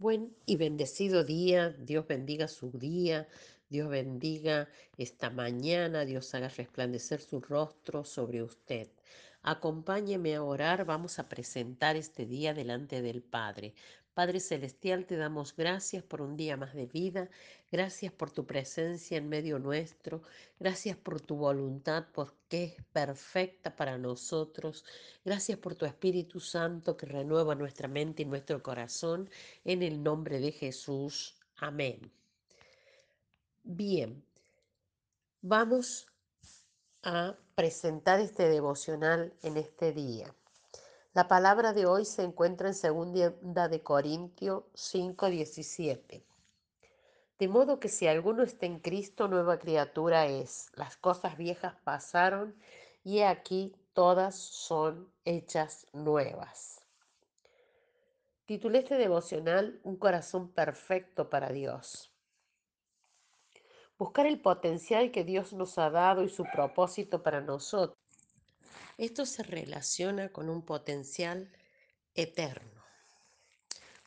Buen y bendecido día, Dios bendiga su día, Dios bendiga esta mañana, Dios haga resplandecer su rostro sobre usted. Acompáñeme a orar, vamos a presentar este día delante del Padre. Padre Celestial, te damos gracias por un día más de vida, gracias por tu presencia en medio nuestro, gracias por tu voluntad, porque es perfecta para nosotros, gracias por tu Espíritu Santo que renueva nuestra mente y nuestro corazón, en el nombre de Jesús. Amén. Bien, vamos a presentar este devocional en este día. La palabra de hoy se encuentra en 2 de Corintios 5:17. De modo que si alguno está en Cristo, nueva criatura es. Las cosas viejas pasaron y aquí todas son hechas nuevas. Titulé este devocional Un corazón perfecto para Dios. Buscar el potencial que Dios nos ha dado y su propósito para nosotros. Esto se relaciona con un potencial eterno,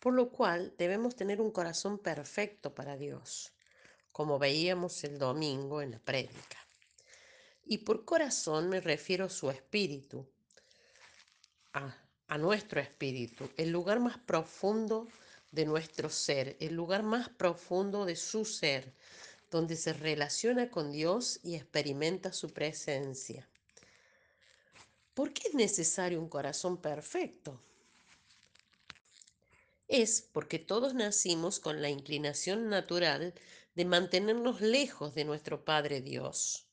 por lo cual debemos tener un corazón perfecto para Dios, como veíamos el domingo en la prédica. Y por corazón me refiero a su espíritu, a, a nuestro espíritu, el lugar más profundo de nuestro ser, el lugar más profundo de su ser, donde se relaciona con Dios y experimenta su presencia. ¿Por qué es necesario un corazón perfecto? Es porque todos nacimos con la inclinación natural de mantenernos lejos de nuestro Padre Dios.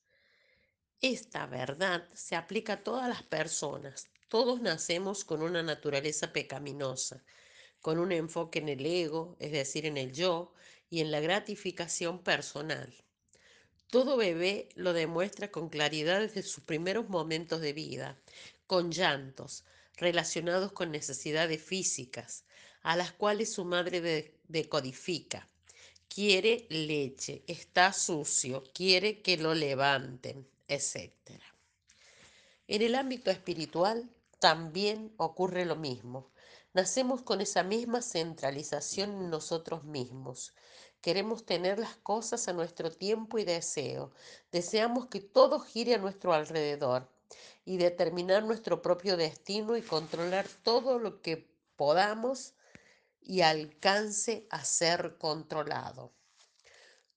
Esta verdad se aplica a todas las personas. Todos nacemos con una naturaleza pecaminosa, con un enfoque en el ego, es decir, en el yo, y en la gratificación personal. Todo bebé lo demuestra con claridad desde sus primeros momentos de vida, con llantos relacionados con necesidades físicas, a las cuales su madre decodifica. Quiere leche, está sucio, quiere que lo levanten, etc. En el ámbito espiritual también ocurre lo mismo. Nacemos con esa misma centralización en nosotros mismos. Queremos tener las cosas a nuestro tiempo y deseo. Deseamos que todo gire a nuestro alrededor y determinar nuestro propio destino y controlar todo lo que podamos y alcance a ser controlado.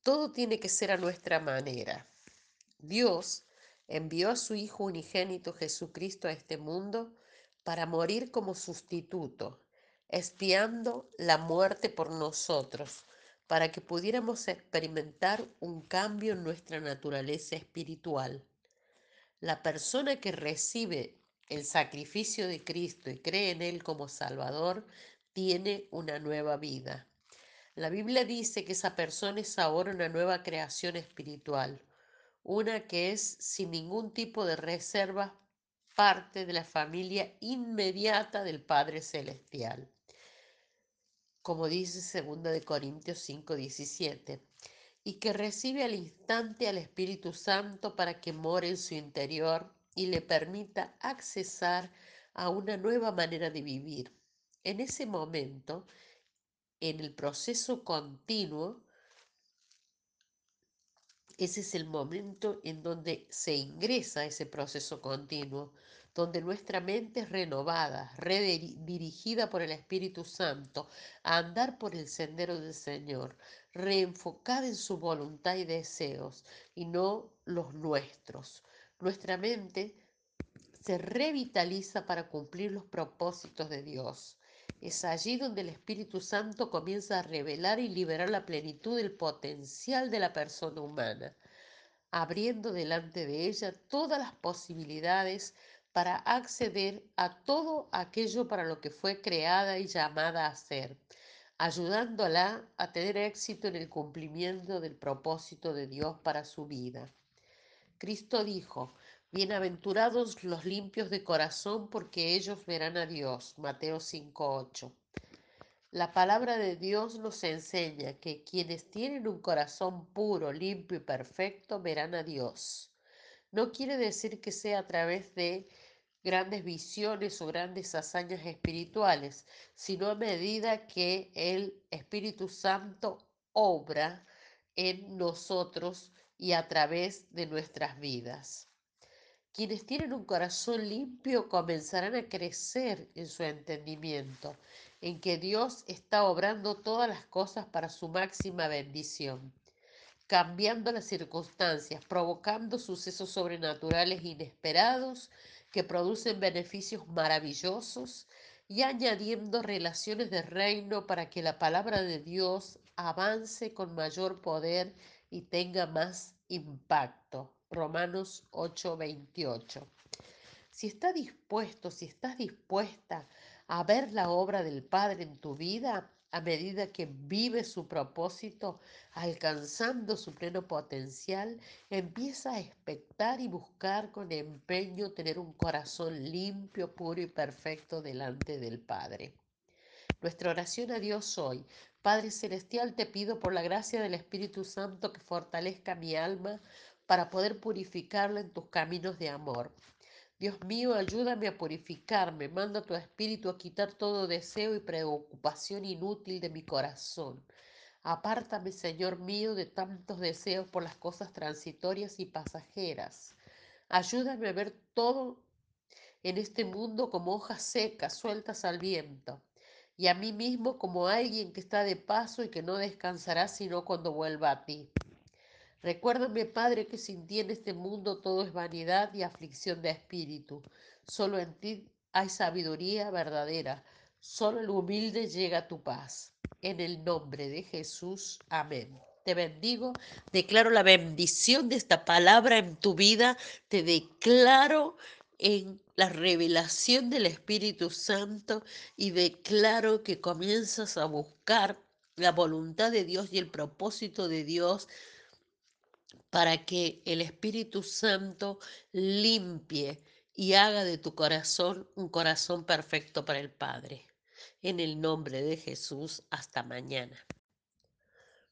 Todo tiene que ser a nuestra manera. Dios envió a su Hijo unigénito Jesucristo a este mundo para morir como sustituto, espiando la muerte por nosotros, para que pudiéramos experimentar un cambio en nuestra naturaleza espiritual. La persona que recibe el sacrificio de Cristo y cree en Él como Salvador, tiene una nueva vida. La Biblia dice que esa persona es ahora una nueva creación espiritual, una que es sin ningún tipo de reserva parte de la familia inmediata del Padre Celestial. Como dice 2 de Corintios 5:17, y que recibe al instante al Espíritu Santo para que more en su interior y le permita accesar a una nueva manera de vivir. En ese momento, en el proceso continuo, ese es el momento en donde se ingresa ese proceso continuo, donde nuestra mente es renovada, redirigida por el Espíritu Santo a andar por el sendero del Señor, reenfocada en su voluntad y deseos y no los nuestros. Nuestra mente se revitaliza para cumplir los propósitos de Dios. Es allí donde el Espíritu Santo comienza a revelar y liberar la plenitud del potencial de la persona humana, abriendo delante de ella todas las posibilidades para acceder a todo aquello para lo que fue creada y llamada a ser, ayudándola a tener éxito en el cumplimiento del propósito de Dios para su vida. Cristo dijo, Bienaventurados los limpios de corazón, porque ellos verán a Dios. Mateo 5:8. La palabra de Dios nos enseña que quienes tienen un corazón puro, limpio y perfecto verán a Dios. No quiere decir que sea a través de grandes visiones o grandes hazañas espirituales, sino a medida que el Espíritu Santo obra en nosotros y a través de nuestras vidas. Quienes tienen un corazón limpio comenzarán a crecer en su entendimiento, en que Dios está obrando todas las cosas para su máxima bendición cambiando las circunstancias, provocando sucesos sobrenaturales inesperados que producen beneficios maravillosos y añadiendo relaciones de reino para que la palabra de Dios avance con mayor poder y tenga más impacto. Romanos 8:28. Si está dispuesto, si estás dispuesta a ver la obra del Padre en tu vida, a medida que vive su propósito, alcanzando su pleno potencial, empieza a expectar y buscar con empeño tener un corazón limpio, puro y perfecto delante del Padre. Nuestra oración a Dios hoy. Padre Celestial, te pido por la gracia del Espíritu Santo que fortalezca mi alma para poder purificarla en tus caminos de amor. Dios mío, ayúdame a purificarme, manda tu espíritu a quitar todo deseo y preocupación inútil de mi corazón. Apártame, Señor mío, de tantos deseos por las cosas transitorias y pasajeras. Ayúdame a ver todo en este mundo como hojas secas, sueltas al viento, y a mí mismo como alguien que está de paso y que no descansará sino cuando vuelva a ti. Recuérdame, Padre, que sin ti en este mundo todo es vanidad y aflicción de espíritu. Solo en ti hay sabiduría verdadera. Solo el humilde llega a tu paz. En el nombre de Jesús. Amén. Te bendigo, declaro la bendición de esta palabra en tu vida, te declaro en la revelación del Espíritu Santo y declaro que comienzas a buscar la voluntad de Dios y el propósito de Dios para que el Espíritu Santo limpie y haga de tu corazón un corazón perfecto para el Padre. En el nombre de Jesús, hasta mañana.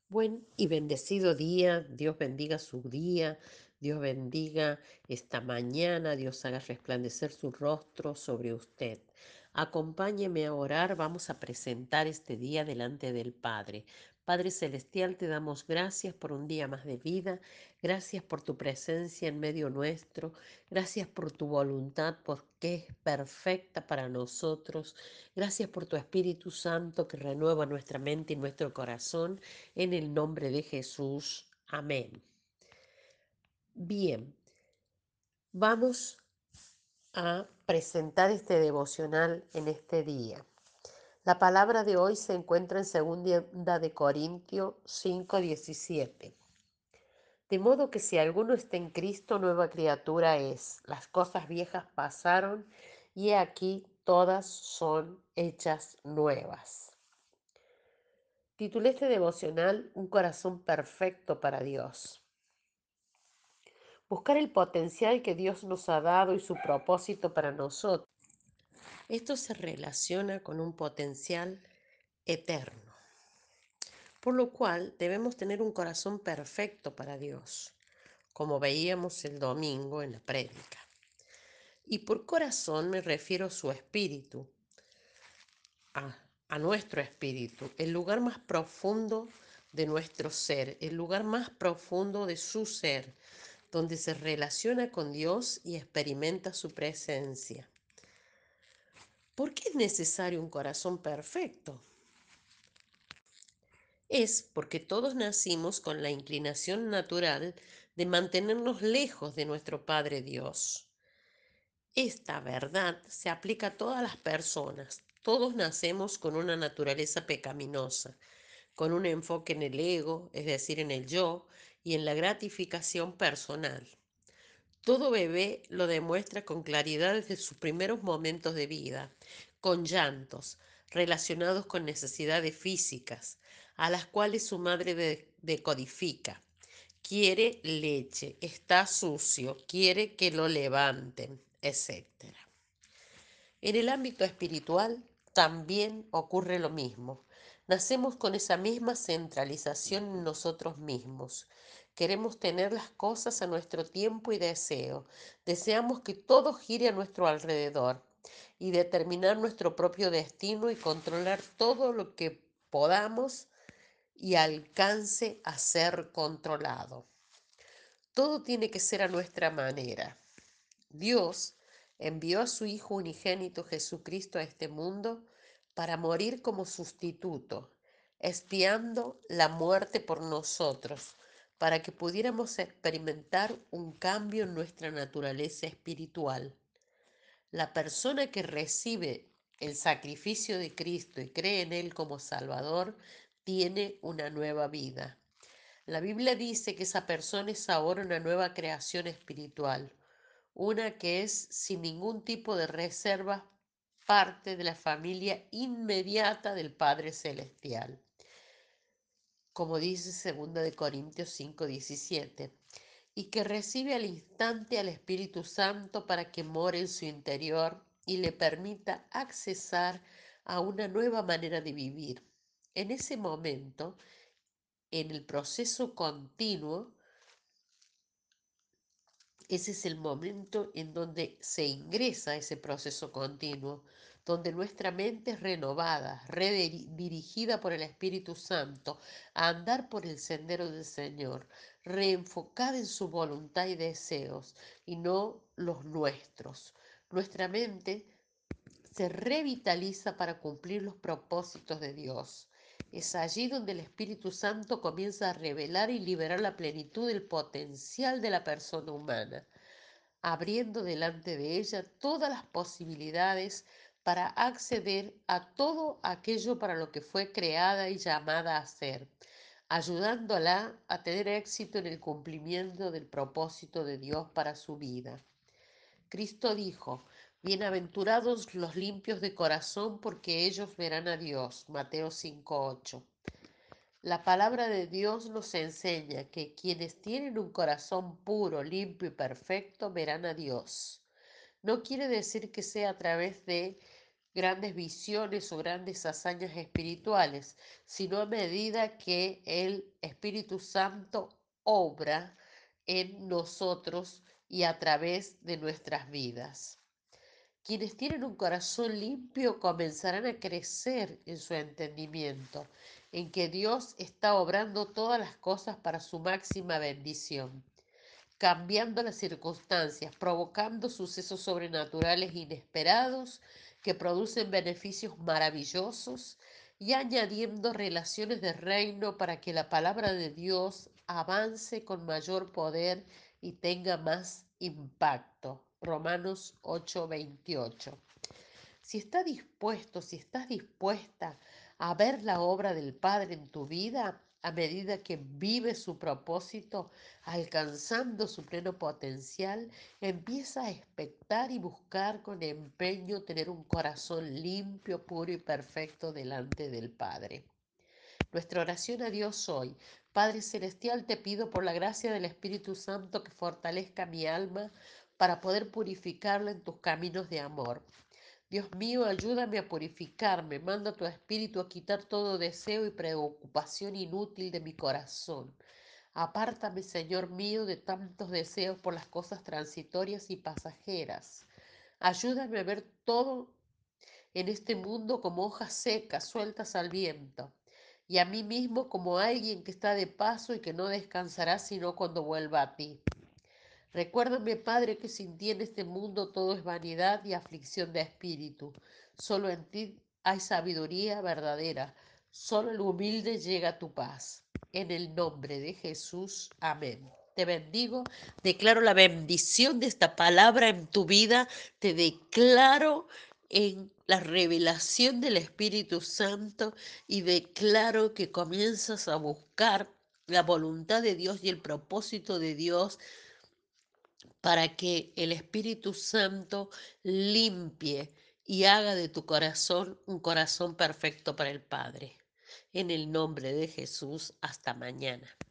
Buen y bendecido día, Dios bendiga su día, Dios bendiga esta mañana, Dios haga resplandecer su rostro sobre usted. Acompáñeme a orar, vamos a presentar este día delante del Padre. Padre Celestial, te damos gracias por un día más de vida, gracias por tu presencia en medio nuestro, gracias por tu voluntad, porque es perfecta para nosotros, gracias por tu Espíritu Santo que renueva nuestra mente y nuestro corazón, en el nombre de Jesús. Amén. Bien, vamos a presentar este devocional en este día. La palabra de hoy se encuentra en 2 de Corintios 5:17. De modo que si alguno está en Cristo, nueva criatura es. Las cosas viejas pasaron y aquí todas son hechas nuevas. Titulé este devocional Un corazón perfecto para Dios. Buscar el potencial que Dios nos ha dado y su propósito para nosotros esto se relaciona con un potencial eterno, por lo cual debemos tener un corazón perfecto para Dios, como veíamos el domingo en la prédica. Y por corazón me refiero a su espíritu, a, a nuestro espíritu, el lugar más profundo de nuestro ser, el lugar más profundo de su ser, donde se relaciona con Dios y experimenta su presencia. ¿Por qué es necesario un corazón perfecto? Es porque todos nacimos con la inclinación natural de mantenernos lejos de nuestro Padre Dios. Esta verdad se aplica a todas las personas. Todos nacemos con una naturaleza pecaminosa, con un enfoque en el ego, es decir, en el yo, y en la gratificación personal. Todo bebé lo demuestra con claridad desde sus primeros momentos de vida, con llantos relacionados con necesidades físicas, a las cuales su madre decodifica. Quiere leche, está sucio, quiere que lo levanten, etc. En el ámbito espiritual también ocurre lo mismo. Nacemos con esa misma centralización en nosotros mismos, Queremos tener las cosas a nuestro tiempo y deseo. Deseamos que todo gire a nuestro alrededor y determinar nuestro propio destino y controlar todo lo que podamos y alcance a ser controlado. Todo tiene que ser a nuestra manera. Dios envió a su Hijo unigénito Jesucristo a este mundo para morir como sustituto, espiando la muerte por nosotros, para que pudiéramos experimentar un cambio en nuestra naturaleza espiritual. La persona que recibe el sacrificio de Cristo y cree en Él como Salvador, tiene una nueva vida. La Biblia dice que esa persona es ahora una nueva creación espiritual, una que es sin ningún tipo de reserva parte de la familia inmediata del Padre Celestial. Como dice 2 de Corintios 5:17, y que recibe al instante al Espíritu Santo para que more en su interior y le permita accesar a una nueva manera de vivir. En ese momento, en el proceso continuo, ese es el momento en donde se ingresa ese proceso continuo, donde nuestra mente es renovada, redirigida por el Espíritu Santo a andar por el sendero del Señor, reenfocada en su voluntad y deseos y no los nuestros. Nuestra mente se revitaliza para cumplir los propósitos de Dios. Es allí donde el Espíritu Santo comienza a revelar y liberar la plenitud del potencial de la persona humana, abriendo delante de ella todas las posibilidades para acceder a todo aquello para lo que fue creada y llamada a ser, ayudándola a tener éxito en el cumplimiento del propósito de Dios para su vida. Cristo dijo, Bienaventurados los limpios de corazón, porque ellos verán a Dios. Mateo 5:8. La palabra de Dios nos enseña que quienes tienen un corazón puro, limpio y perfecto verán a Dios. No quiere decir que sea a través de grandes visiones o grandes hazañas espirituales, sino a medida que el Espíritu Santo obra en nosotros y a través de nuestras vidas. Quienes tienen un corazón limpio comenzarán a crecer en su entendimiento, en que Dios está obrando todas las cosas para su máxima bendición, cambiando las circunstancias, provocando sucesos sobrenaturales inesperados que producen beneficios maravillosos y añadiendo relaciones de reino para que la palabra de Dios avance con mayor poder y tenga más impacto. Romanos 8:28. Si estás dispuesto, si estás dispuesta a ver la obra del Padre en tu vida a medida que vive su propósito, alcanzando su pleno potencial, empieza a expectar y buscar con empeño tener un corazón limpio, puro y perfecto delante del Padre. Nuestra oración a Dios hoy. Padre Celestial, te pido por la gracia del Espíritu Santo que fortalezca mi alma para poder purificarla en tus caminos de amor. Dios mío, ayúdame a purificarme, manda tu espíritu a quitar todo deseo y preocupación inútil de mi corazón. Apártame, Señor mío, de tantos deseos por las cosas transitorias y pasajeras. Ayúdame a ver todo en este mundo como hojas secas, sueltas al viento, y a mí mismo como alguien que está de paso y que no descansará sino cuando vuelva a ti. Recuérdame, Padre, que sin ti en este mundo todo es vanidad y aflicción de espíritu. Solo en ti hay sabiduría verdadera. Solo el humilde llega a tu paz. En el nombre de Jesús. Amén. Te bendigo, declaro la bendición de esta palabra en tu vida, te declaro en la revelación del Espíritu Santo y declaro que comienzas a buscar la voluntad de Dios y el propósito de Dios para que el Espíritu Santo limpie y haga de tu corazón un corazón perfecto para el Padre. En el nombre de Jesús, hasta mañana.